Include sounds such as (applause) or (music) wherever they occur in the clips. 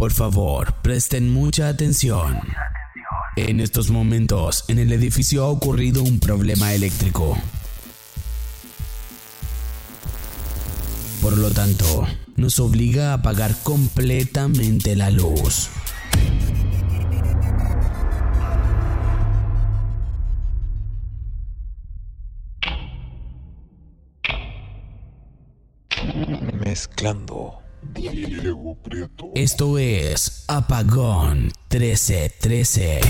Por favor, presten mucha atención. En estos momentos, en el edificio ha ocurrido un problema eléctrico. Por lo tanto, nos obliga a apagar completamente la luz. Mezclando. Diego Prieto. Esto es Apagón 1313.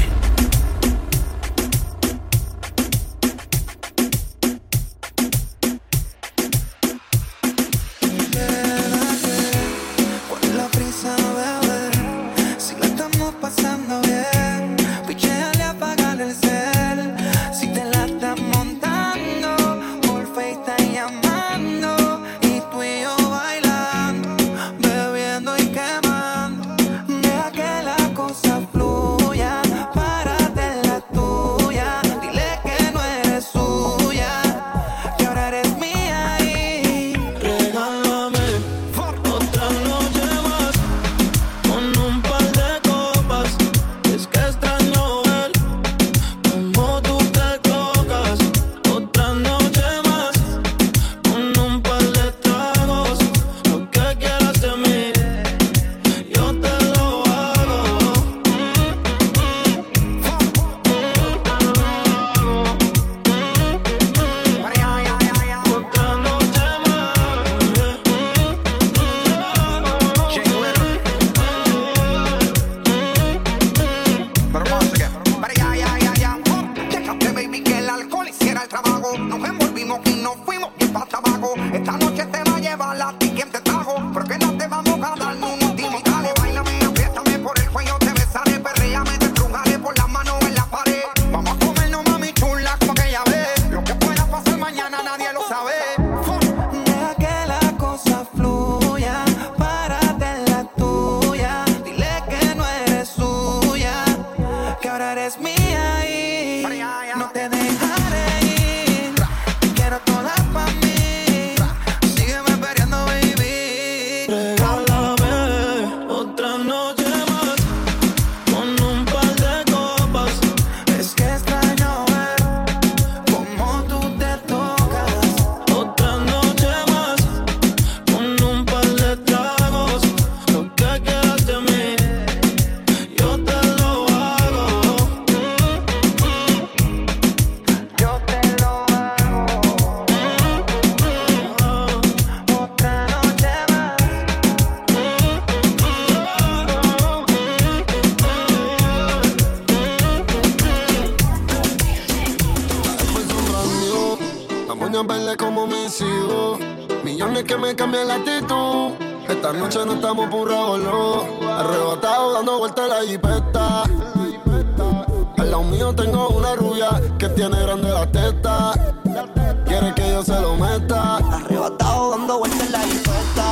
Moña verde como mis hijos. Millones que me cambian la actitud. Esta noche no estamos burrados, no. Arrebatado dando vueltas la jipeta. Al lado mío tengo una rubia que tiene grande la teta. Quiere que yo se lo meta. Arrebatado dando vueltas la infesta.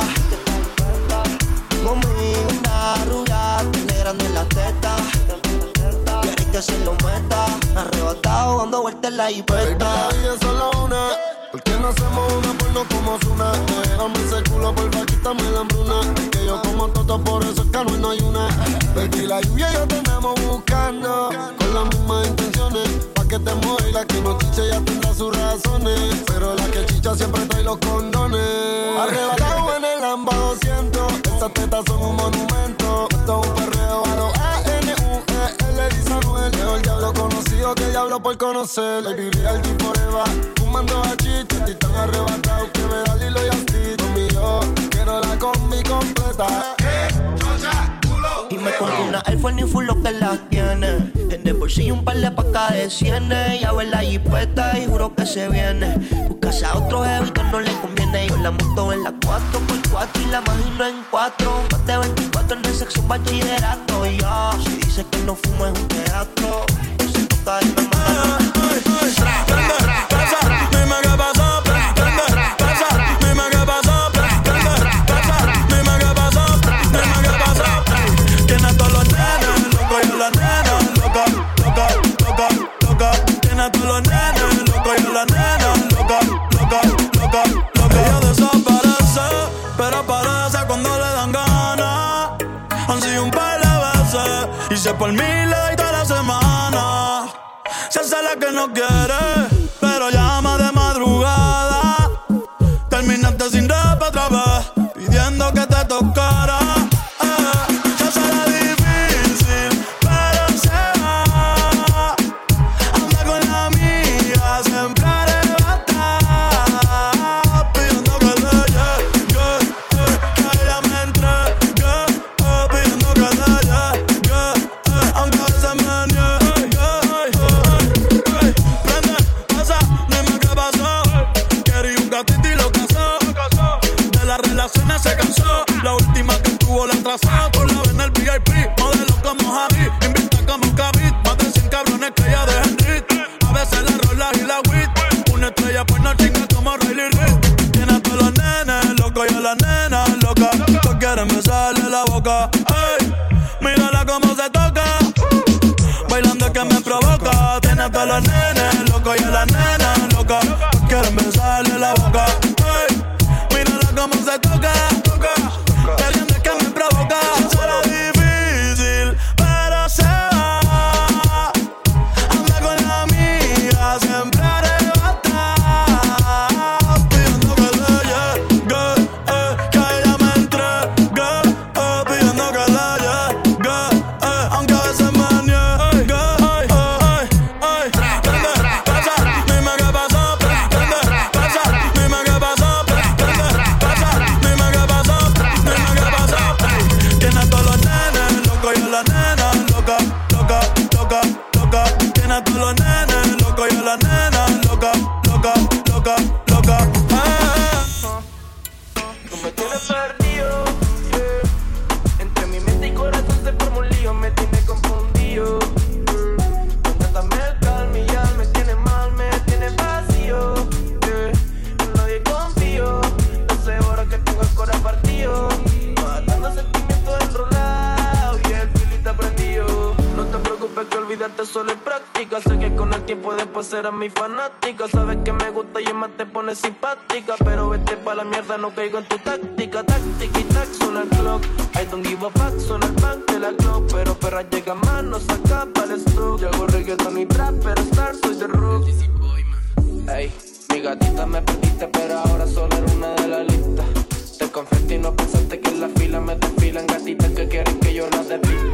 Conmigo una rubia, tiene grande la teta. Quiere que se lo meta. Arrebatado dando vueltas la la vida es solo una. ¿Por qué no hacemos una porno como Zuna? Déjame ese culo, porfa, quítame la hambruna. Que yo como toto, por eso es que no no hay una. Baby, la lluvia y yo te andamos buscando. Con las mismas intenciones. Pa' que te mueva la que no chiche ya tendrá sus razones. Pero la que chicha siempre trae los condones. Arrebatado en el Lamba 200. Esas tetas son un monumento. Esto es un A-N-U-E-L. Dice Anuel. Leo el diablo conocido que el diablo por conocer. Baby, real G forever. Fumando hachís, estoy tan arrebatado que me da Lilo y Asti. Conmigo, quiero la combi completa. Y me compro una Air Force ni full lo que las tiene. En el bolsillo un par de pacas de cienes. Ya ver la jipeta y juro que se viene. Buscase a otro jevito no le conviene. Yo la monto en la 4x4 y la imagino en 4. Más de 24 en el sexo bachillerato. Y yo, si dice que no fumo es un teatro. Se toca y me mata. loca. Hey, mírala cómo se toca. Me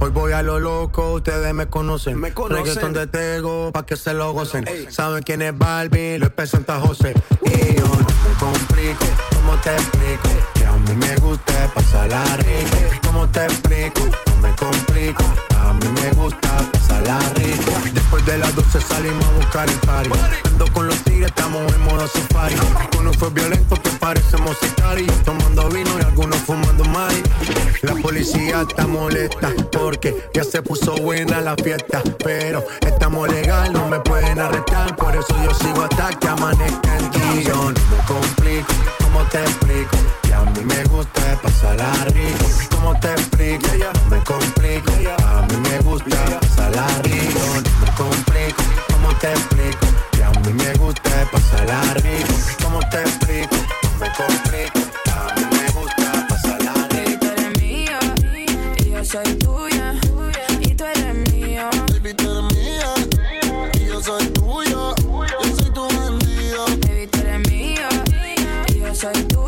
Hoy voy a lo loco, ustedes me conocen. Me conocen. Reggaeton de Tego, pa' que se lo gocen. Saben quién es Barbie, lo es José. Y yo no me complico, ¿cómo te explico? Que a mí me gusta pasar la rica. ¿Cómo te explico? No me complico, a mí me gusta pasar Después de las 12 salimos a buscar el party. Ando con los tigres, estamos en modo safari. Uno fue violento que parecemos y Tomando vino y algunos fumando mari. La policía está molesta porque ya se puso buena la fiesta. Pero estamos legal, no me pueden arrestar. Por eso yo sigo hasta que amanezca el guion. No complico, ¿cómo te explico? a mí me gusta pasarla rico. ¿Cómo te explico? Me complico. A mí me gusta pasar pasarla rico. Me complico. ¿Cómo te explico? Que a mí me gusta pasarla rico. ¿Cómo te explico? Me complico. A mí me gusta pasarla rico. Tú eres mía y yo soy tuya. Y tú eres mío. Baby, tú eres mía y yo soy tuyo. Yo soy tu bandido. Baby, tú eres mía y yo soy tuya.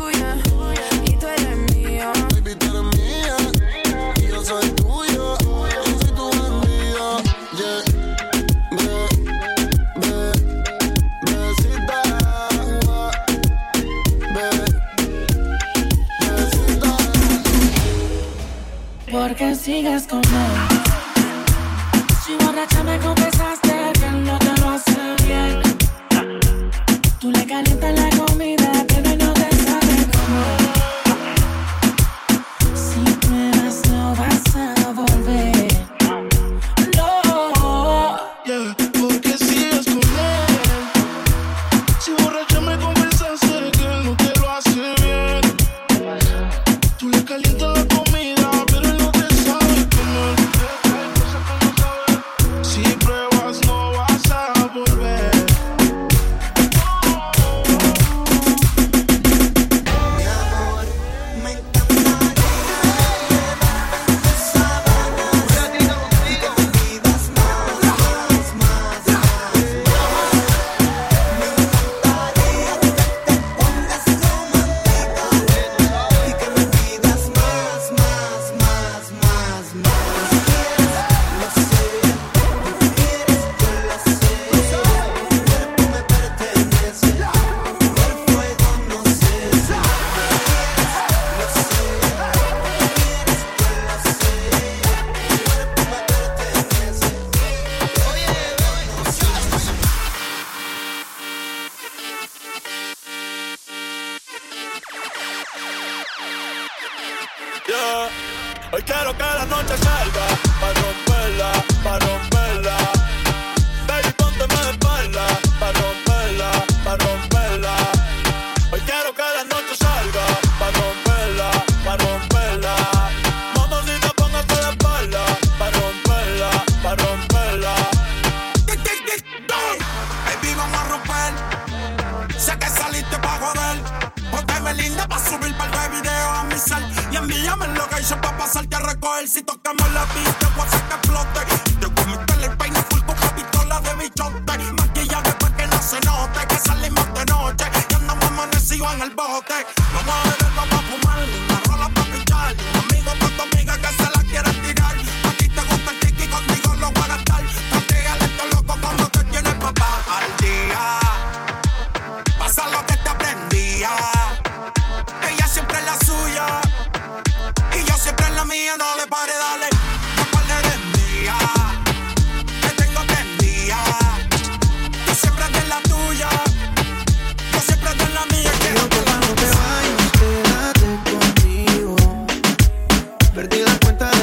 cuenta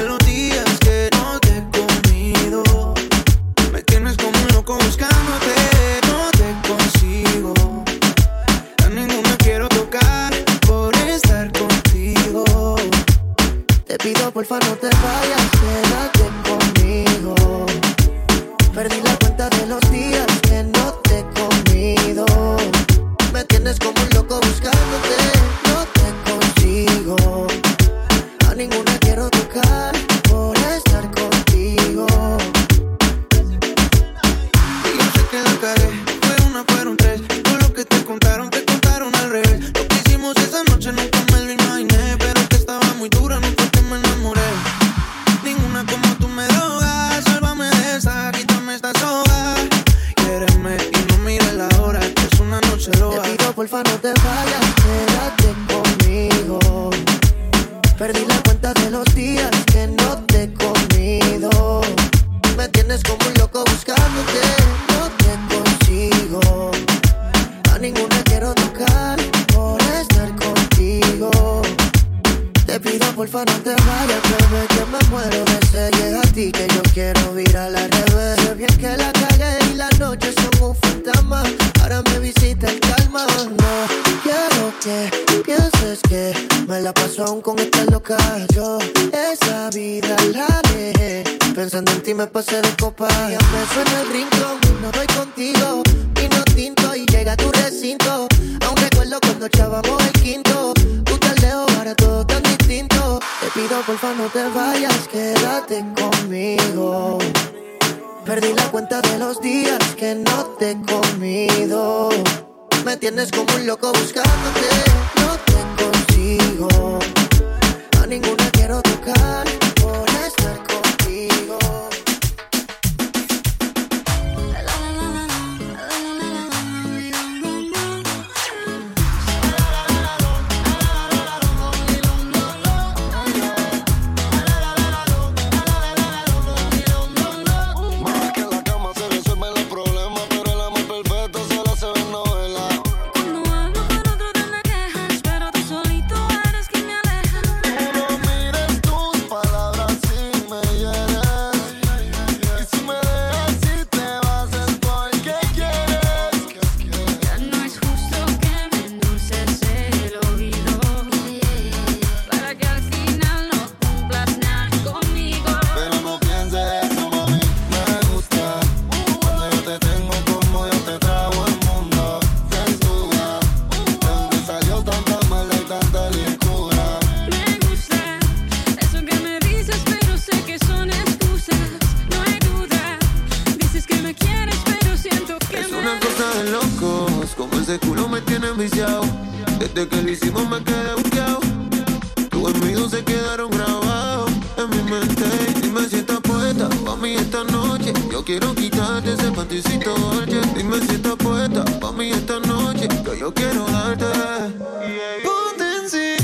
Pensando en ti me pasé de copa. Ya me en el rincón, no doy contigo. Vino tinto y llega a tu recinto. Aún recuerdo cuando echábamos el quinto. Tu tardeo ahora todo tan distinto. Te pido porfa no te vayas, quédate conmigo. Perdí la cuenta de los días que no te he comido. Me tienes como un loco buscándote, no te consigo. A ninguna quiero tocar. me quieres, pero siento que. Es una cosa de locos, como ese culo me tiene viciado. Desde que lo hicimos me quedé buqueado. Tus amigos se quedaron grabados en mi mente. Dime si estás puesta, mí esta noche. Yo quiero quitarte ese panticito dolce. Dime si estás puesta, mí esta noche. Yo, yo quiero darte. Yeah.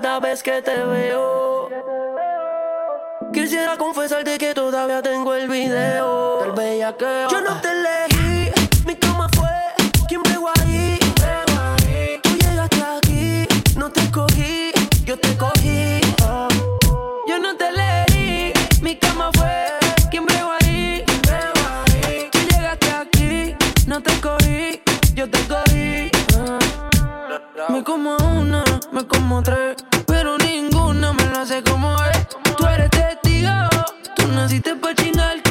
cada vez que te veo. Quisiera confesarte que todavía tengo el video del bellaqueo. Yo no te elegí, mi cama fue quien pegó ahí. Tú llegaste aquí, no te cogí, yo te cogí. Yo no te elegí, mi cama fue quien pegó ahí. Tú llegaste aquí, no te cogí, yo te cogí. Me como una, me como tres sé cómo es. Tú eres testigo, tú naciste pa' chingar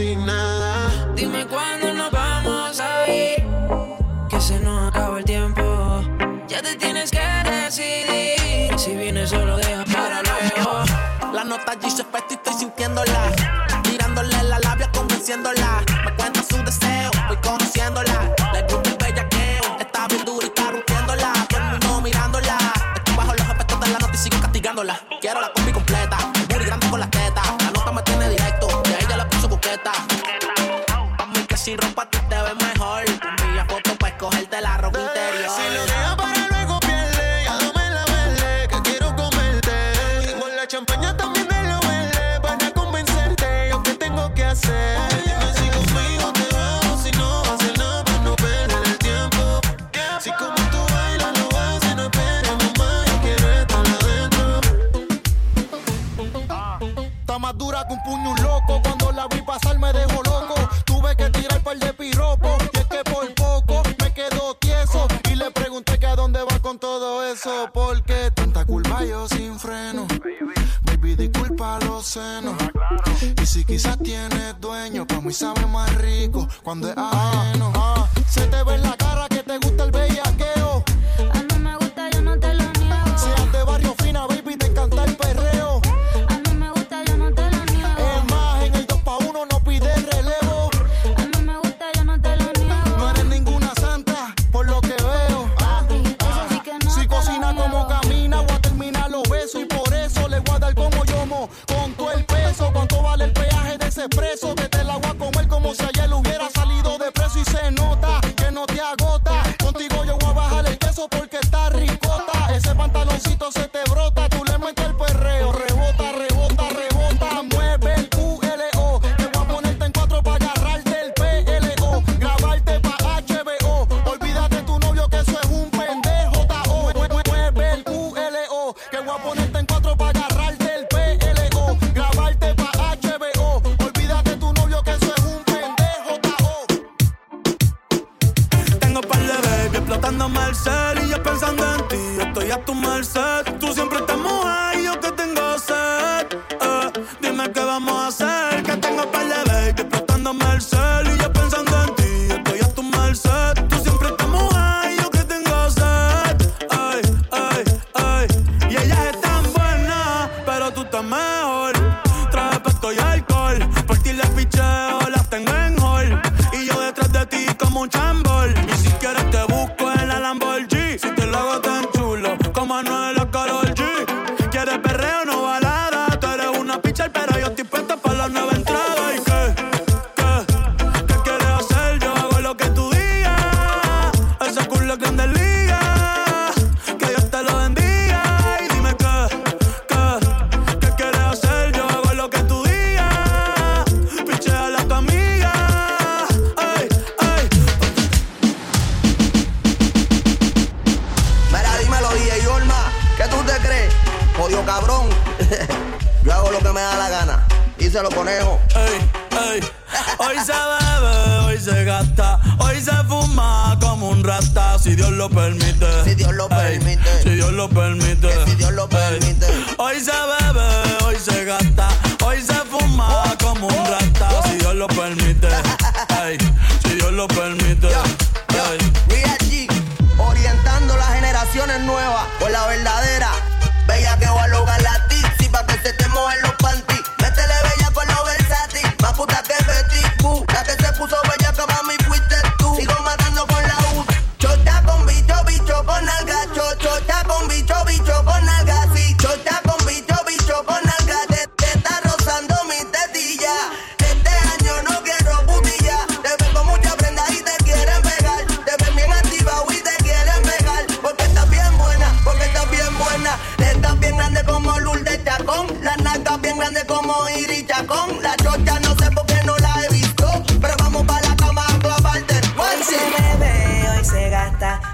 now.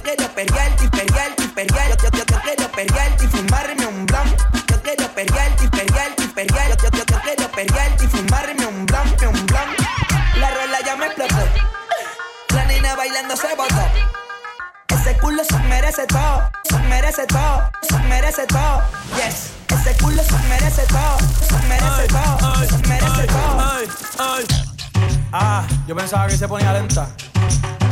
yo quiero perrear y perrear y perrear. Yo, yo, yo, yo quiero perrear y fumarme un blunt. Yo quiero perrear y perrear y perrear. Yo, yo, yo, yo quiero perrear y fumarme un blunt, un blunt. La rola ya me explotó. La nena bailando se botó. Ese culo se merece todo, se merece todo, se merece todo. Yes. Ese culo se merece todo, se merece todo, se merece ay, todo. Ah, yo pensaba que se ponía lenta.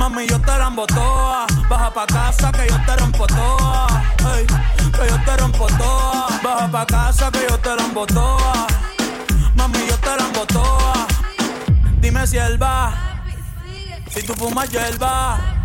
Mami, yo te la toa. Baja pa' casa que yo te rompo toa. Que yo te rompo toa. Baja pa' casa que yo te la toa. Mami, yo te la toa. Dime si él va. Si tú fumas hierba. Yeah,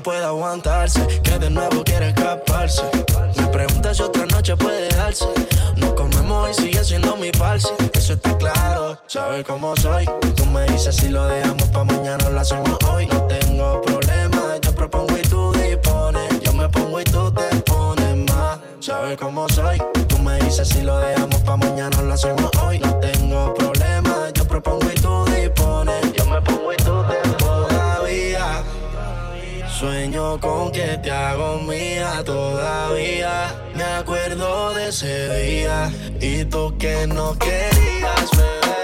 puede aguantarse, que de nuevo quiere escaparse. Me pregunta si otra noche puede darse. Nos comemos y sigue siendo mi parce. Eso está claro, sabes cómo soy. Tú me dices si lo dejamos pa' mañana o lo hacemos hoy. No tengo problema, yo propongo y tú dispones. Yo me pongo y tú te pones más. Sabes cómo soy. Tú me dices si lo dejamos pa' mañana o lo hacemos hoy. No tengo problema, yo propongo y sueño con que te hago mía. Todavía me acuerdo de ese día. Y tú que no querías, bebé.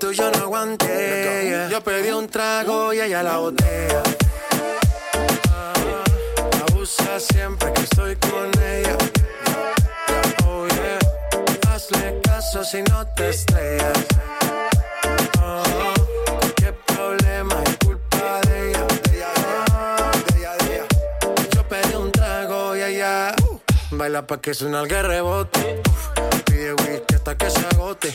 Tú y yo no aguante. yeah. Yo pedí un trago y ella la botella. Ah, abusa siempre que estoy con ella. Oh yeah. Hazle caso si no te estrellas. Oh, qué problema es culpa de ella. Yo pedí un trago y ella baila pa' que suena el rebote. Pide whisky hasta que se agote.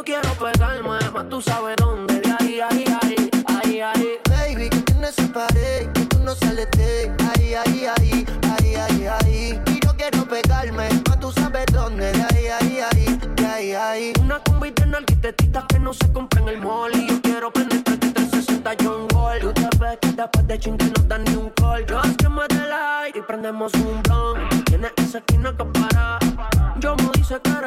yo quiero pegarme, más tú sabes dónde, de ahí, ahí, ahí, ahí, ahí. Baby, que tienes esa pared que tú no sales de ahí, ahí, ahí, ahí, ahí, ahí. Y yo quiero pegarme, más tú sabes dónde, de ahí, ahí, ahí, de ahí, ahí. Una combi de arquitectitas que no se compra en el mall. Y yo quiero penetrarte 360 John Gold. Tú te ves que después de chin que no dan ni un call. Yo es que me y prendemos un blunt. Tienes esa esquina que para. Yo me dice que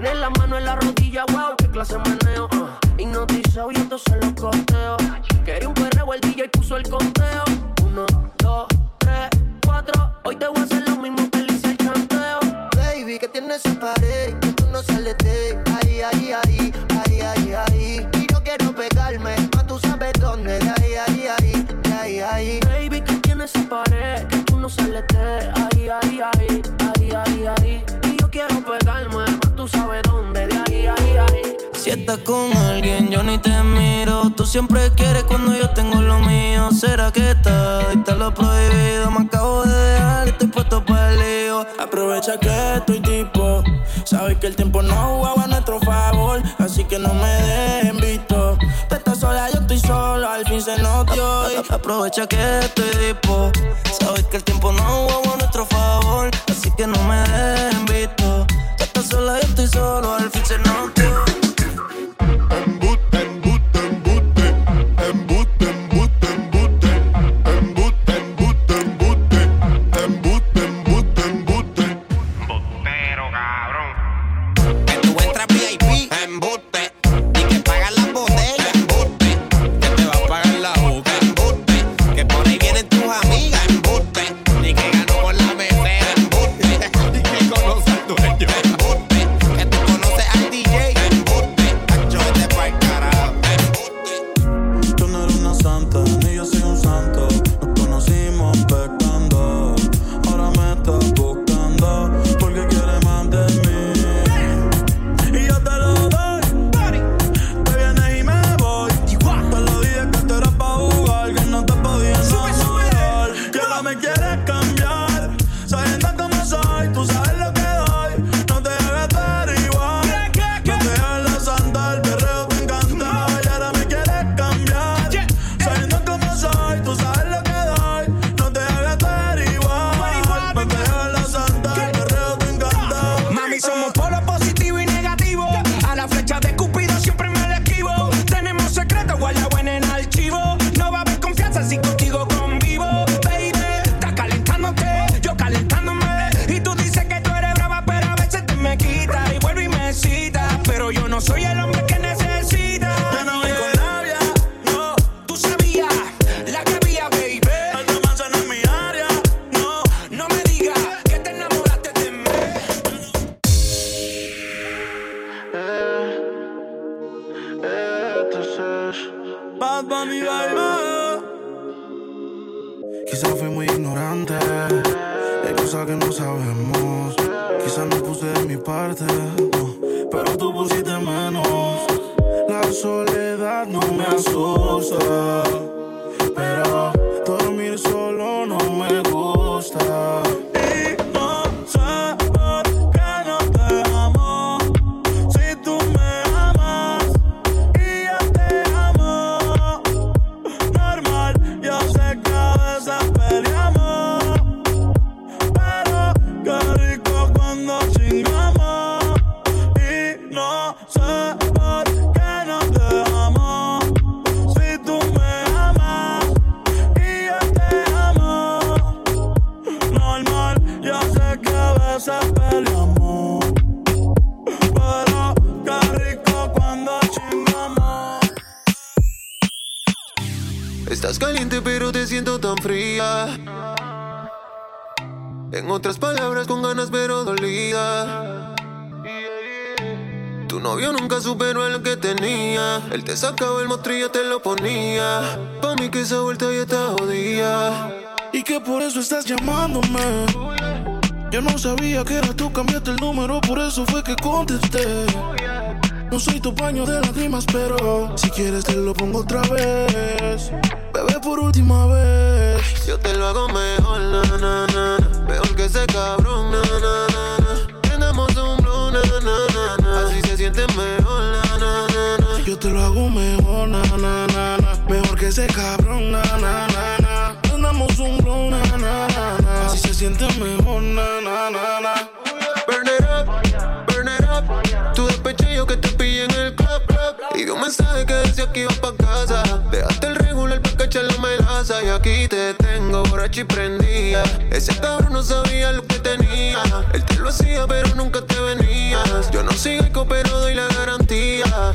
Tiene la mano en la rodilla, wow, qué clase de meneo. Uh. Hipnotizado y entonces los costeo. Quería un perreo, el DJ puso el conteo. Uno, dos, tres, cuatro. Hoy te voy a hacer lo mismo que le hice el chanteo. Baby, que tienes esa pared estás con alguien, yo ni te miro. Tú siempre quieres cuando yo tengo lo mío. ¿Será que está está lo prohibido? Me acabo de dejar y estoy puesto para el lío. Aprovecha que estoy tipo. Sabes que el tiempo no jugaba a nuestro favor. Así que no me dejen visto. Tú estás sola, yo estoy solo. Al fin se notó. y- Aprovecha que estoy tipo. Sabes que el tiempo no jugaba a nuestro favor. Así que no me dejen visto. Tú estás sola, yo estoy solo. Al fin se notó. Mi parte, no, pero tú pusiste menos. La soledad no me asusta, pero te sacaba el mostrillo, te lo ponía. Pa' mí que esa vuelta ya está jodida. Y que por eso estás llamándome. Yo no sabía que era tú, cambiaste el número, por eso fue que contesté. No soy tu paño de lágrimas, pero si quieres te lo pongo otra vez. Bebé, por última vez. Yo te lo hago mejor, na, na, na. na. Mejor que ese cabrón, na, na, na. Prendamos un na, na, na. Así se siente mejor, hago mejor, na. Mejor que ese cabrón, na, na, na, na. Un blow, na, na, na, na. Así se siente mejor, na, na, na, na. Burn it up, burn it up. Tu despeche yo que te pillé en el club, club. Y vi un mensaje que decía que iba pa' casa. Dejaste el regular pa' cachar la melaza. Y aquí te tengo borracho y prendía. Ese cabrón no sabía lo que tenía. Él te lo hacía, pero nunca te venías. Yo no sigo pero doy la garantía.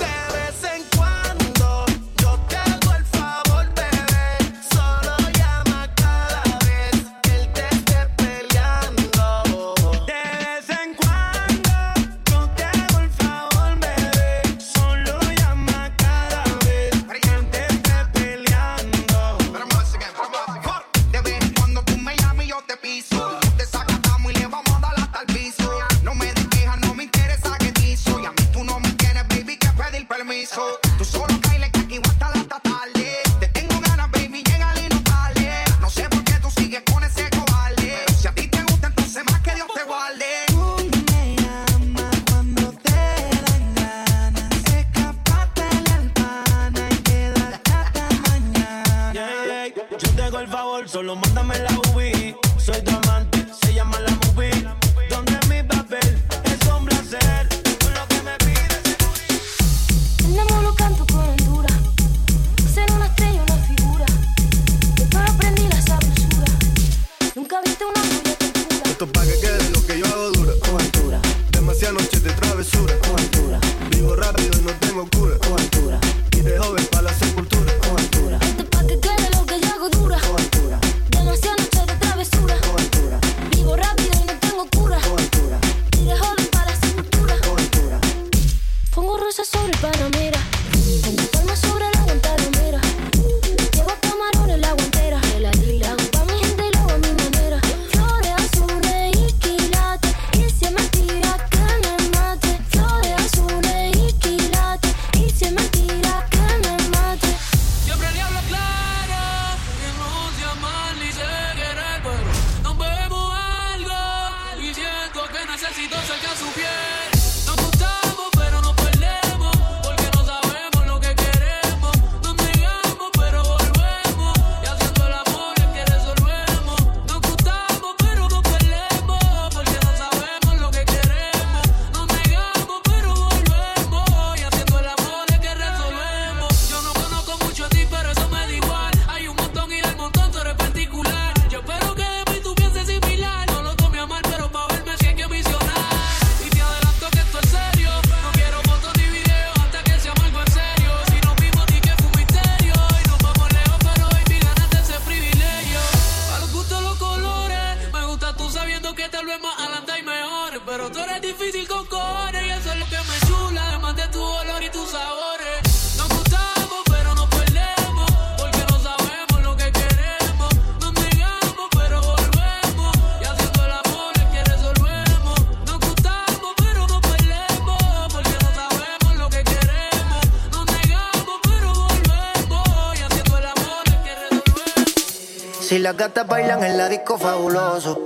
Si las gatas bailan en la disco fabuloso,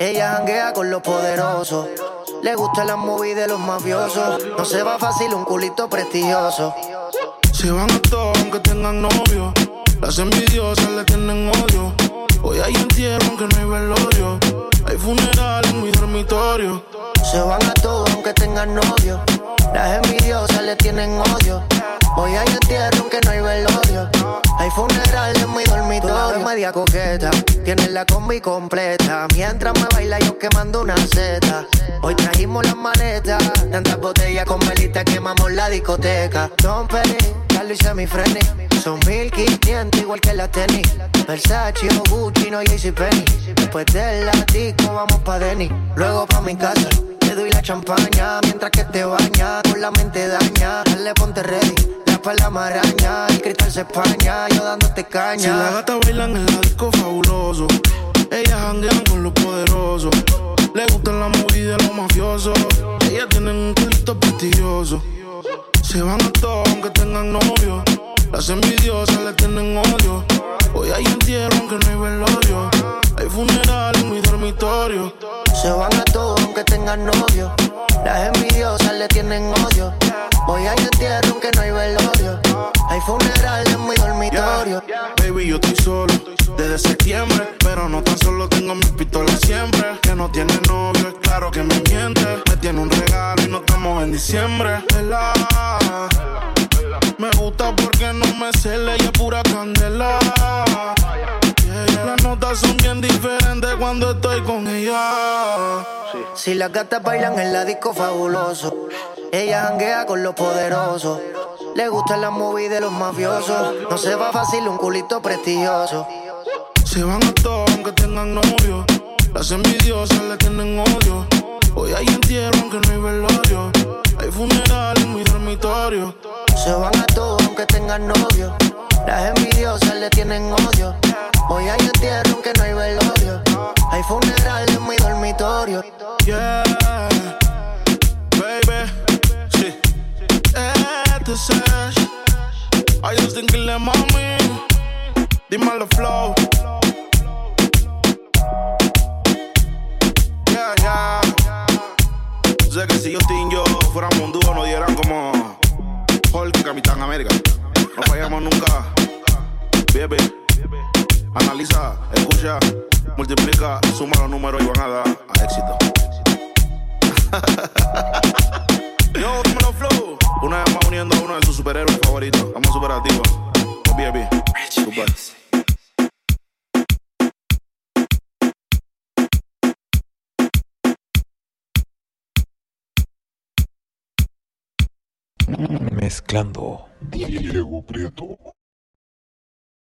ella janguea con los poderosos. Le gusta la movie de los mafiosos. No se va fácil un culito prestigioso. Se van a todos aunque tengan novio. Las envidiosas le tienen odio. Hoy hay entierro aunque no hay velorio. Hay funeral en mi dormitorio. Se van a todos aunque tengan novio. Las envidiosas le tienen odio. Hoy hay entierro aunque no hay velorio. Hay funeral en mi dormitorio. media coqueta, tienes la combi completa. Mientras me baila yo quemando una seta. Hoy trajimos las maletas. Tantas botellas con velita quemamos la discoteca. Carlos y semifreni. Son 1500 igual que la tenis. Versace o Gucci, no JCPenney. Después de la disco vamos pa' Denny. Luego pa' mi casa. Te doy la champaña mientras que te bañas. Con la mente daña. Dale, ponte ready. La maraña. El cristal se españa. Yo dándote caña. Si las gatas bailan en la disco fabuloso. Ellas janguean con los poderosos. Le gustan la movida de los mafiosos. Ellas tienen un culto prestigioso. Se van a todos aunque tengan novio. Las envidiosas le tienen odio. Hoy hay entierro aunque no hay velorio. Hay funeral en mi dormitorio. Se van a todos aunque tengan novio. Las envidiosas le tienen odio. Hoy hay entierro aunque no hay velorio. Hay funeral en mi dormitorio. Baby, yo estoy solo desde septiembre. Pero no tan solo tengo mis pistolas siempre. Que no tiene novio, es claro que me miente. Me tiene un regalo y no estamos en diciembre. Me gusta porque no me cele y es pura candela. Yeah, Las notas son bien diferentes cuando estoy con ella. Si las gatas bailan en la disco fabuloso, ella janguea con los poderosos. Le gustan las movies de los mafiosos. No se va fácil un culito prestigioso. Se van a todos aunque tengan novio. Las envidiosas le tienen odio. Hoy hay entierro aunque no hay velorio. Hay funeral en mi dormitorio. Se van a todos aunque tengan novio. Las envidiosas le tienen odio. Hoy hay entierro aunque no hay velorio. Hay funeral en mi dormitorio. Yeah, baby, sí. Este. I just think le mami. Dímelo flow. Yeah, yeah. Sé que si Justin y yo fuéramos un dúo nos dieran como Hulk y Capitán América. No fallamos nunca. Baby. Analiza, escucha, multiplica, suma los números y van a dar a éxito. (laughs) Yo, dímelo flow. Una vez más uniendo a uno de sus superhéroes favoritos. Vamos superactivos. Baby, super. Mezclando. Diego Prieto.